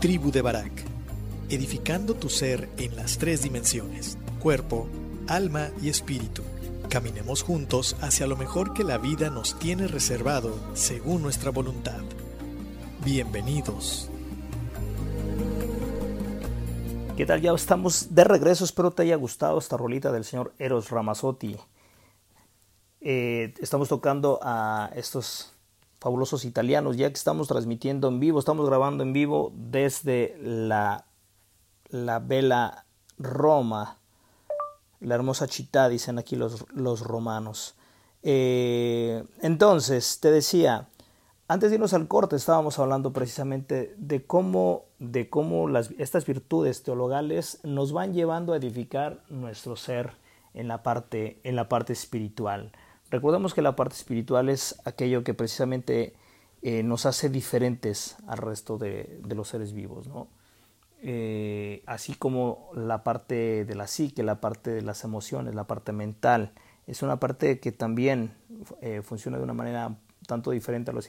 Tribu de Barak, edificando tu ser en las tres dimensiones, cuerpo, alma y espíritu. Caminemos juntos hacia lo mejor que la vida nos tiene reservado según nuestra voluntad. Bienvenidos. ¿Qué tal? Ya estamos de regreso. Espero te haya gustado esta rolita del señor Eros Ramazzotti. Eh, estamos tocando a estos fabulosos italianos, ya que estamos transmitiendo en vivo, estamos grabando en vivo desde la, la Vela Roma, la hermosa città, dicen aquí los, los romanos. Eh, entonces, te decía, antes de irnos al corte estábamos hablando precisamente de cómo, de cómo las, estas virtudes teologales nos van llevando a edificar nuestro ser en la parte, en la parte espiritual. Recordemos que la parte espiritual es aquello que precisamente eh, nos hace diferentes al resto de, los seres vivos. Eh, así como la parte de la psique, la parte de las emociones, la parte mental, es una parte que también eh, funciona de una manera tanto diferente a los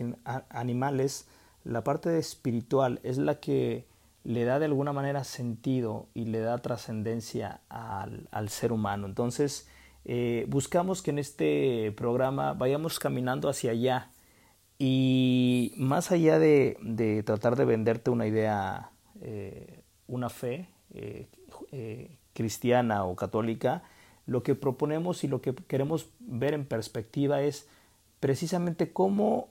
animales, la parte espiritual es la que le da de alguna manera sentido y le da trascendencia al, ser humano. Entonces, eh, buscamos que en este programa vayamos caminando hacia allá y más allá de, de tratar de venderte una idea, eh, una fe eh, cristiana o católica, lo que proponemos y lo que queremos ver en perspectiva es precisamente cómo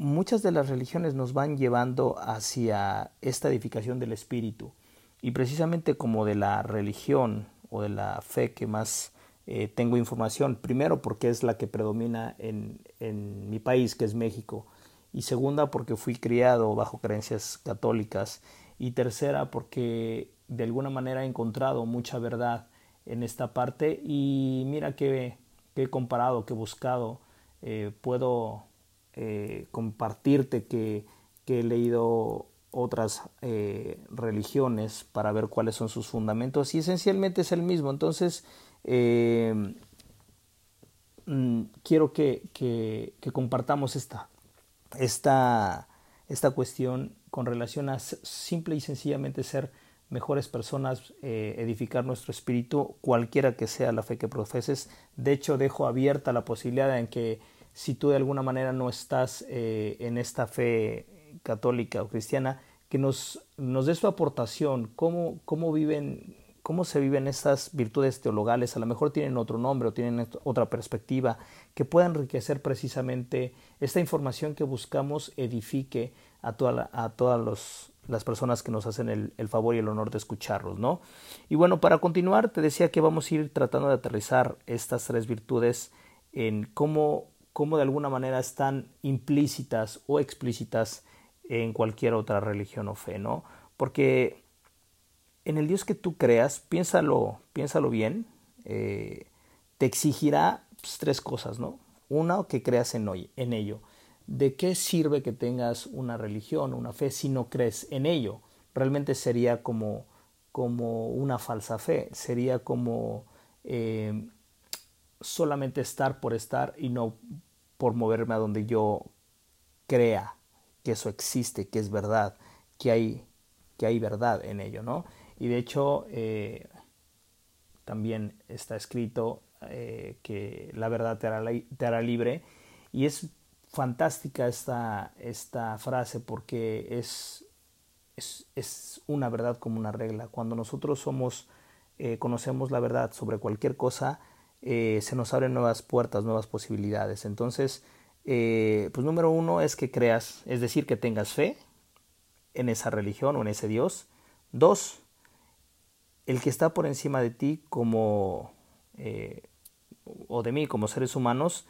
muchas de las religiones nos van llevando hacia esta edificación del espíritu. Y precisamente como de la religión o de la fe que más eh, tengo información, primero porque es la que predomina en, en mi país, que es México, y segunda porque fui criado bajo creencias católicas, y tercera porque de alguna manera he encontrado mucha verdad en esta parte. Y mira que, que he comparado, que he buscado eh, puedo eh, compartirte que, he leído otras religiones para ver cuáles son sus fundamentos. Y esencialmente es el mismo. Entonces, mm, quiero que, compartamos esta, esta, esta cuestión con relación a simple y sencillamente ser mejores personas, edificar nuestro espíritu, cualquiera que sea la fe que profeses. De hecho, dejo abierta la posibilidad en que si tú de alguna manera no estás eh, en esta fe católica o cristiana, que nos, nos des tu aportación, cómo, cómo viven, cómo se viven estas virtudes teologales, a lo mejor tienen otro nombre o tienen otra perspectiva, que pueda enriquecer precisamente esta información que buscamos edifique a, toda a todas las personas que nos hacen el, el, favor y el honor de escucharlos, ¿no? Y bueno, para continuar, te decía que vamos a ir tratando de aterrizar estas tres virtudes en cómo cómo de alguna manera están implícitas o explícitas en cualquier otra religión o fe, ¿no? Porque en el Dios que tú creas, piénsalo, piénsalo bien, eh, te exigirá pues, tres cosas, ¿no? Una, que creas en, hoy, en ello. ¿De qué sirve que tengas una religión, una fe, si no crees en ello? Realmente sería como, como una falsa fe, sería como eh, solamente estar por estar y no por moverme a donde yo crea que eso existe, que es verdad, que hay, que hay verdad en ello, ¿no? Y de hecho, eh, también está escrito eh, que la verdad te hará, libre y es fantástica esta, esta frase porque es, es, una verdad como una regla. Cuando nosotros somos, eh, conocemos la verdad sobre cualquier cosa, se nos abren nuevas puertas, nuevas posibilidades. Entonces, pues número uno es que creas, es decir, que tengas fe en esa religión o en ese Dios. Dos, el que está por encima de ti como, eh, o de mí como seres humanos,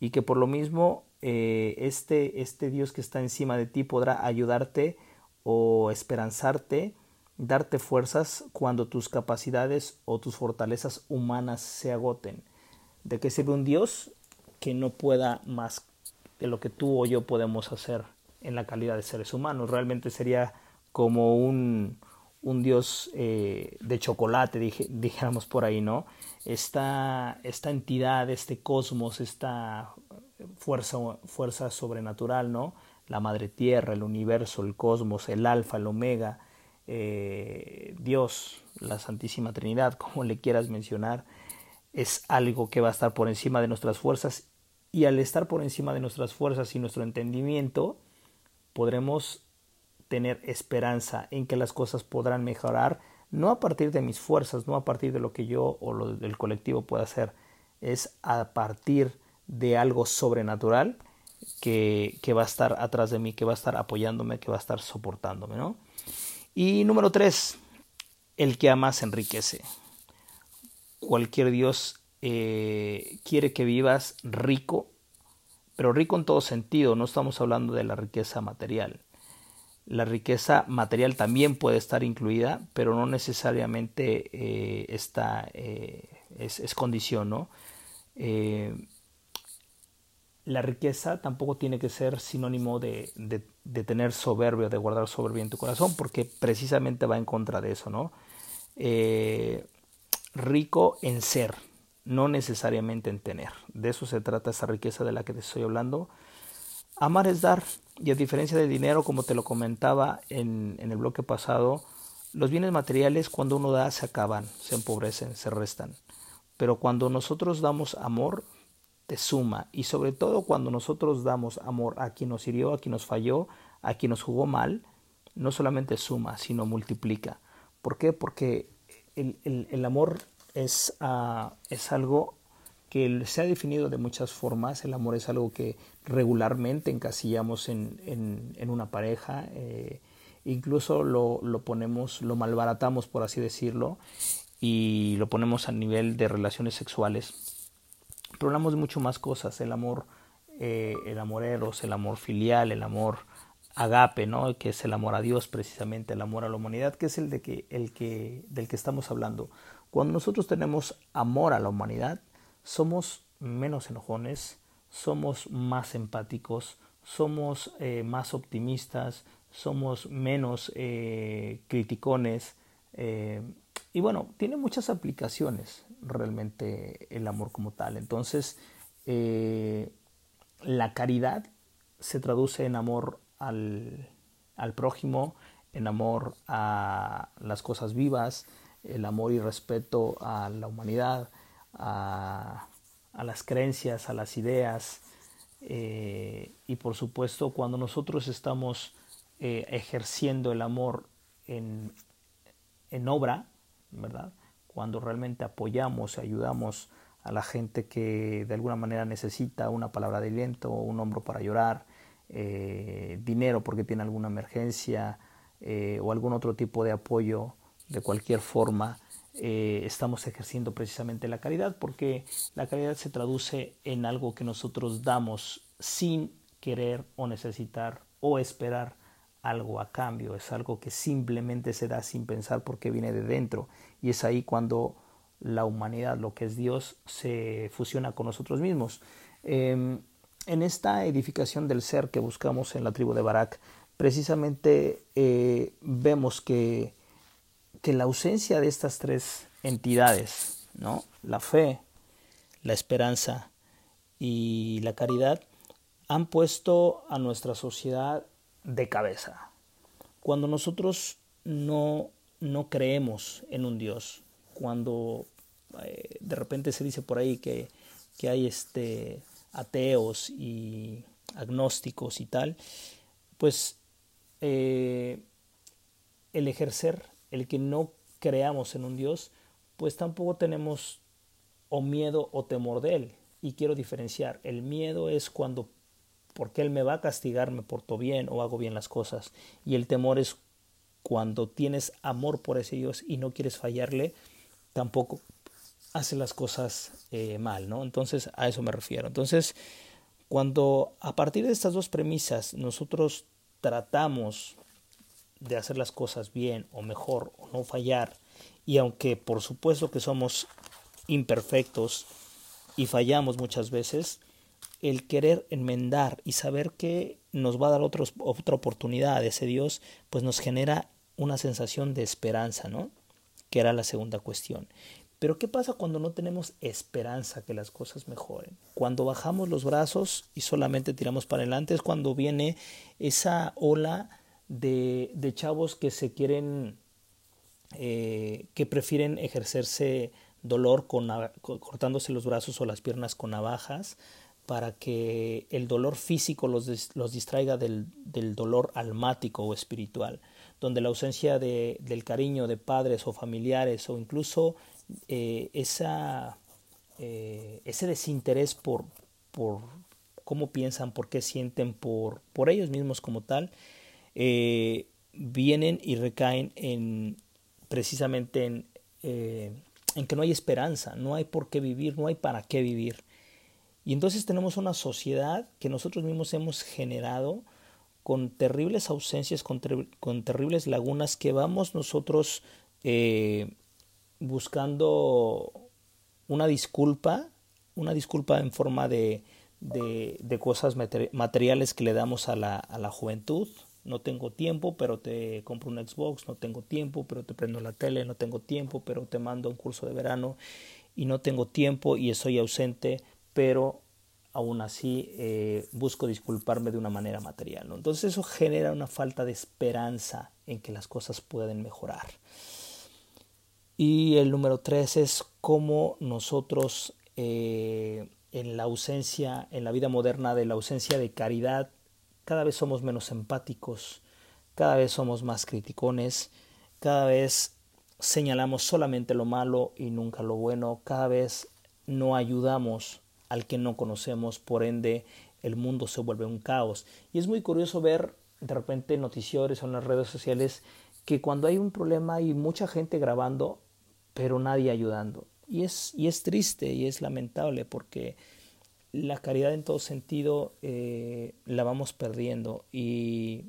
y que por lo mismo este, este Dios que está encima de ti podrá ayudarte o esperanzarte darte fuerzas cuando tus capacidades o tus fortalezas humanas se agoten. ¿De qué sirve un Dios que no pueda más de lo que tú o yo podemos hacer en la calidad de seres humanos? Realmente sería como un, un Dios eh, de chocolate, dijéramos por ahí, ¿no? Esta, esta entidad, este cosmos, esta fuerza, fuerza sobrenatural, ¿no? La madre tierra, el universo, el cosmos, el alfa, el omega, eh, Dios, la Santísima Trinidad, como le quieras mencionar, es algo que va a estar por encima de nuestras fuerzas y al estar por encima de nuestras fuerzas y nuestro entendimiento, podremos tener esperanza en que las cosas podrán mejorar, no a partir de mis fuerzas, no a partir de lo que yo o lo del colectivo pueda hacer, es a partir de algo sobrenatural que, que va a estar atrás de mí, que va a estar apoyándome, que va a estar soportándome, ¿no? Y número tres, el que ama enriquece. Cualquier Dios eh, quiere que vivas rico, pero rico en todo sentido, no estamos hablando de la riqueza material. La riqueza material también puede estar incluida, pero no necesariamente eh, está, eh, es, condición, ¿no? la riqueza tampoco tiene que ser sinónimo de, de, tener soberbia, de guardar soberbia en tu corazón, porque precisamente va en contra de eso, ¿no? Eh, rico en ser, no necesariamente en tener. De eso se trata esa riqueza de la que te estoy hablando. Amar es dar, y a diferencia del dinero, como te lo comentaba en, en el bloque pasado, los bienes materiales cuando uno da se acaban, se empobrecen, se restan. Pero cuando nosotros damos amor, te suma y sobre todo cuando nosotros damos amor a quien nos hirió, a quien nos falló, a quien nos jugó mal, no solamente suma, sino multiplica. ¿Por qué? Porque el, el, amor es, uh, es algo que se ha definido de muchas formas. El amor es algo que regularmente encasillamos en, en, una pareja, eh, incluso lo, lo, ponemos, lo malbaratamos, por así decirlo, y lo ponemos a nivel de relaciones sexuales pero hablamos de mucho más cosas, el amor, eh, el amor eros, el amor filial, el amor agape, ¿no? que es el amor a Dios precisamente, el amor a la humanidad, que es el, de que, el que, del que estamos hablando. Cuando nosotros tenemos amor a la humanidad, somos menos enojones, somos más empáticos, somos eh, más optimistas, somos menos eh, criticones, eh, y bueno, tiene muchas aplicaciones realmente el amor como tal. Entonces, la caridad se traduce en amor al, al, prójimo, en amor a las cosas vivas, el amor y respeto a la humanidad, a, las creencias, a las ideas. Eh, y por supuesto, cuando nosotros estamos eh, ejerciendo el amor en, en obra, ¿verdad? Cuando realmente apoyamos, ayudamos a la gente que de alguna manera necesita una palabra de aliento, un hombro para llorar, eh, dinero porque tiene alguna emergencia o algún otro tipo de apoyo de cualquier forma, eh, estamos ejerciendo precisamente la caridad porque la caridad se traduce en algo que nosotros damos sin querer o necesitar o esperar algo a cambio, es algo que simplemente se da sin pensar porque viene de dentro y es ahí cuando la humanidad, lo que es Dios, se fusiona con nosotros mismos. Em, en esta edificación del ser que buscamos en la tribu de Barak, precisamente eh, vemos que, que la ausencia de estas tres entidades, ¿no? la fe, la esperanza y la caridad, han puesto a nuestra sociedad de cabeza. Cuando nosotros no, no creemos en un Dios, cuando eh, de repente se dice por ahí que, que hay este, ateos y agnósticos y tal, pues eh, el ejercer, el que no creamos en un Dios, pues tampoco tenemos o miedo o temor de él. Y quiero diferenciar, el miedo es cuando porque Él me va a castigar, me porto bien o hago bien las cosas. Y el temor es cuando tienes amor por ese Dios y no quieres fallarle, tampoco hace las cosas eh, mal, ¿no? Entonces a eso me refiero. Entonces, cuando a partir de estas dos premisas nosotros tratamos de hacer las cosas bien o mejor o no fallar, y aunque por supuesto que somos imperfectos y fallamos muchas veces, el querer enmendar y saber que nos va a dar otra oportunidad ese Dios, pues nos genera una sensación de esperanza, ¿no? Que era la segunda cuestión. Pero ¿qué pasa cuando no tenemos esperanza que las cosas mejoren? Cuando bajamos los brazos y solamente tiramos para adelante es cuando viene esa ola de, chavos que se quieren, eh, que prefieren ejercerse dolor con, cortándose los brazos o las piernas con navajas para que el dolor físico los, los distraiga del, del, dolor almático o espiritual, donde la ausencia de, del cariño de padres o familiares o incluso eh, esa, eh, ese desinterés por, por cómo piensan, por qué sienten, por, por ellos mismos como tal, eh, vienen y recaen en precisamente en, en que no hay esperanza, no hay por qué vivir, no hay para qué vivir. Y entonces tenemos una sociedad que nosotros mismos hemos generado con terribles ausencias, con, con terribles lagunas que vamos nosotros eh, buscando una disculpa, una disculpa en forma de, de, de cosas materiales que le damos a la, a la juventud. No tengo tiempo, pero te compro un Xbox, no tengo tiempo, pero te prendo la tele, no tengo tiempo, pero te mando un curso de verano y no tengo tiempo y estoy ausente, pero aún así eh, busco disculparme de una manera material. Entonces eso genera una falta de esperanza en que las cosas pueden mejorar. Y el número tres es cómo nosotros eh, en la ausencia, en la vida moderna de la ausencia de caridad, cada vez somos menos empáticos, cada vez somos más criticones, cada vez señalamos solamente lo malo y nunca lo bueno, cada vez no ayudamos al que no conocemos, por ende el mundo se vuelve un caos. Y es muy curioso ver de repente noticiores o en las redes sociales que cuando hay un problema hay mucha gente grabando, pero nadie ayudando. Y es, y es triste y es lamentable porque la caridad en todo sentido eh, la vamos perdiendo y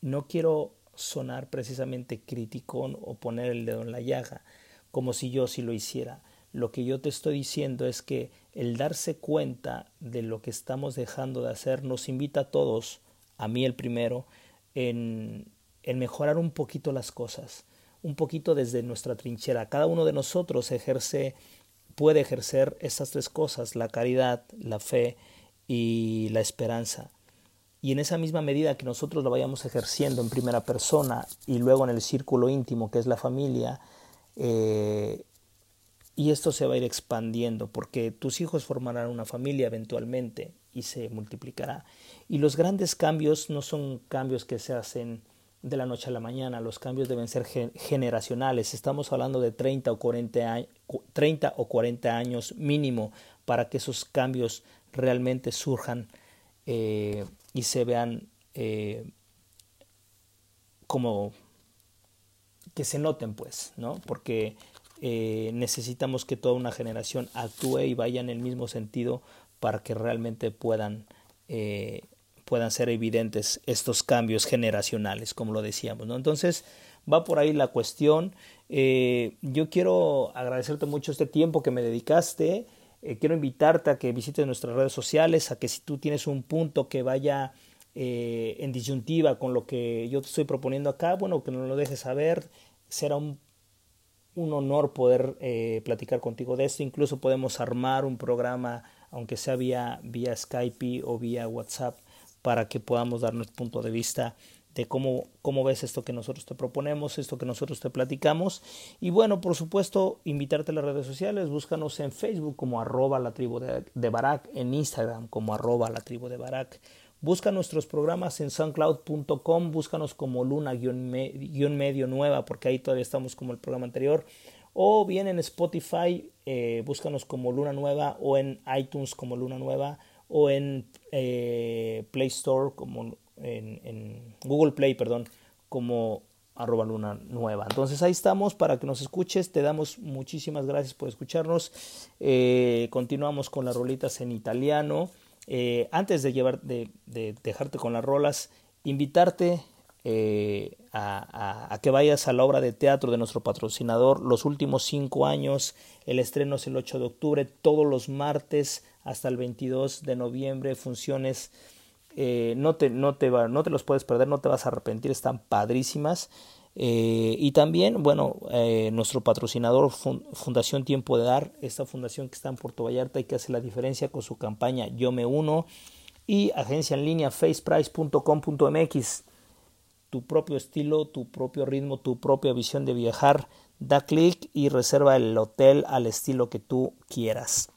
no quiero sonar precisamente criticón o poner el dedo en la llaga como si yo sí lo hiciera. Lo que yo te estoy diciendo es que el darse cuenta de lo que estamos dejando de hacer nos invita a todos, a mí el primero, en, en mejorar un poquito las cosas, un poquito desde nuestra trinchera. Cada uno de nosotros ejerce, puede ejercer estas tres cosas, la caridad, la fe y la esperanza. Y en esa misma medida que nosotros lo vayamos ejerciendo en primera persona y luego en el círculo íntimo que es la familia, eh, y esto se va a ir expandiendo porque tus hijos formarán una familia eventualmente y se multiplicará. Y los grandes cambios no son cambios que se hacen de la noche a la mañana, los cambios deben ser generacionales. Estamos hablando de 30 o 40, 30 o 40 años mínimo para que esos cambios realmente surjan eh, y se vean eh, como que se noten pues, ¿no? Porque eh, necesitamos que toda una generación actúe y vaya en el mismo sentido para que realmente puedan puedan ser evidentes estos cambios generacionales, como lo decíamos. Entonces, va por ahí la cuestión. Eh, yo quiero agradecerte mucho este tiempo que me dedicaste. Eh, quiero invitarte a que visites nuestras redes sociales, a que si tú tienes un punto que vaya eh, en disyuntiva con lo que yo te estoy proponiendo acá, bueno, que nos lo dejes saber. Será un, un honor poder platicar contigo de esto. Incluso podemos armar un programa, aunque sea vía, vía Skype o vía WhatsApp, para que podamos dar nuestro punto de vista de cómo, cómo ves esto que nosotros te proponemos, esto que nosotros te platicamos. Y bueno, por supuesto, invitarte a las redes sociales, búscanos en Facebook como arroba la tribu de, de Barak, en Instagram como arroba la tribu de Barak. Busca nuestros programas en soundcloud.com, búscanos como luna-medio nueva, porque ahí todavía estamos como el programa anterior. O bien en Spotify, eh, búscanos como Luna Nueva, o en iTunes como Luna Nueva, o en eh, Play Store, como en, Google Play, perdón, como arroba luna nueva. Entonces ahí estamos para que nos escuches. Te damos muchísimas gracias por escucharnos. Eh, continuamos con las rolitas en italiano. Eh, antes de, llevar, de, de, dejarte con las rolas, invitarte eh, a, que vayas a la obra de teatro de nuestro patrocinador. Los últimos cinco años, el estreno es el 8 de octubre, todos los martes hasta el 22 de noviembre, funciones. Eh, no, te, no, te no te los puedes perder, no te vas a arrepentir, están padrísimas. Eh, y también, bueno, nuestro patrocinador Fundación Tiempo de Dar, esta fundación que está en Puerto Vallarta y que hace la diferencia con su campaña Yo Me Uno y agencia en línea faceprice.com.mx tu propio estilo, tu propio ritmo, tu propia visión de viajar. Da clic y reserva el hotel al estilo que tú quieras.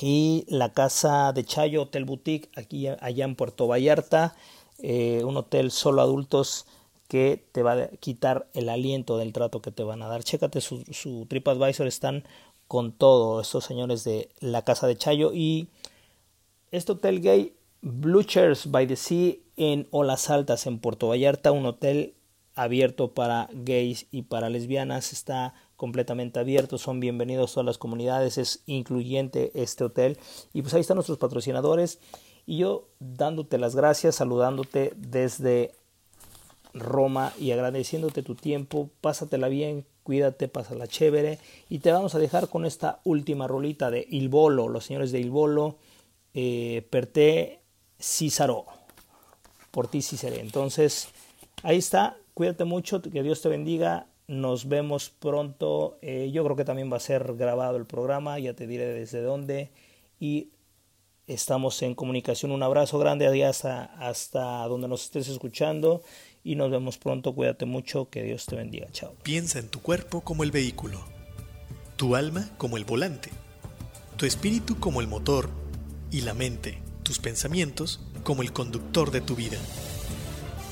Y la casa de Chayo Hotel Boutique, aquí allá en Puerto Vallarta, eh, un hotel solo adultos que te va a quitar el aliento del trato que te van a dar. Chécate su, TripAdvisor, están con todo estos señores de la casa de Chayo y este hotel gay Blue Chairs by the Sea en Olas Altas, en Puerto Vallarta, un hotel abierto para gays y para lesbianas, está completamente abierto, son bienvenidos todas las comunidades, es incluyente este hotel y pues ahí están nuestros patrocinadores y yo dándote las gracias, saludándote desde Roma y agradeciéndote tu tiempo, pásatela bien, cuídate, pásala chévere y te vamos a dejar con esta última rolita de Il Bolo, los señores de Il Bolo, eh, Císaro. Por ti sí seré. Entonces, ahí está. Cuídate mucho. Que Dios te bendiga. Nos vemos pronto. Eh, yo creo que también va a ser grabado el programa. Ya te diré desde dónde. Y estamos en comunicación. Un abrazo grande hasta, hasta donde nos estés escuchando. Y nos vemos pronto. Cuídate mucho. Que Dios te bendiga. Chao. Piensa en tu cuerpo como el vehículo. Tu alma como el volante. Tu espíritu como el motor. Y la mente tus pensamientos como el conductor de tu vida.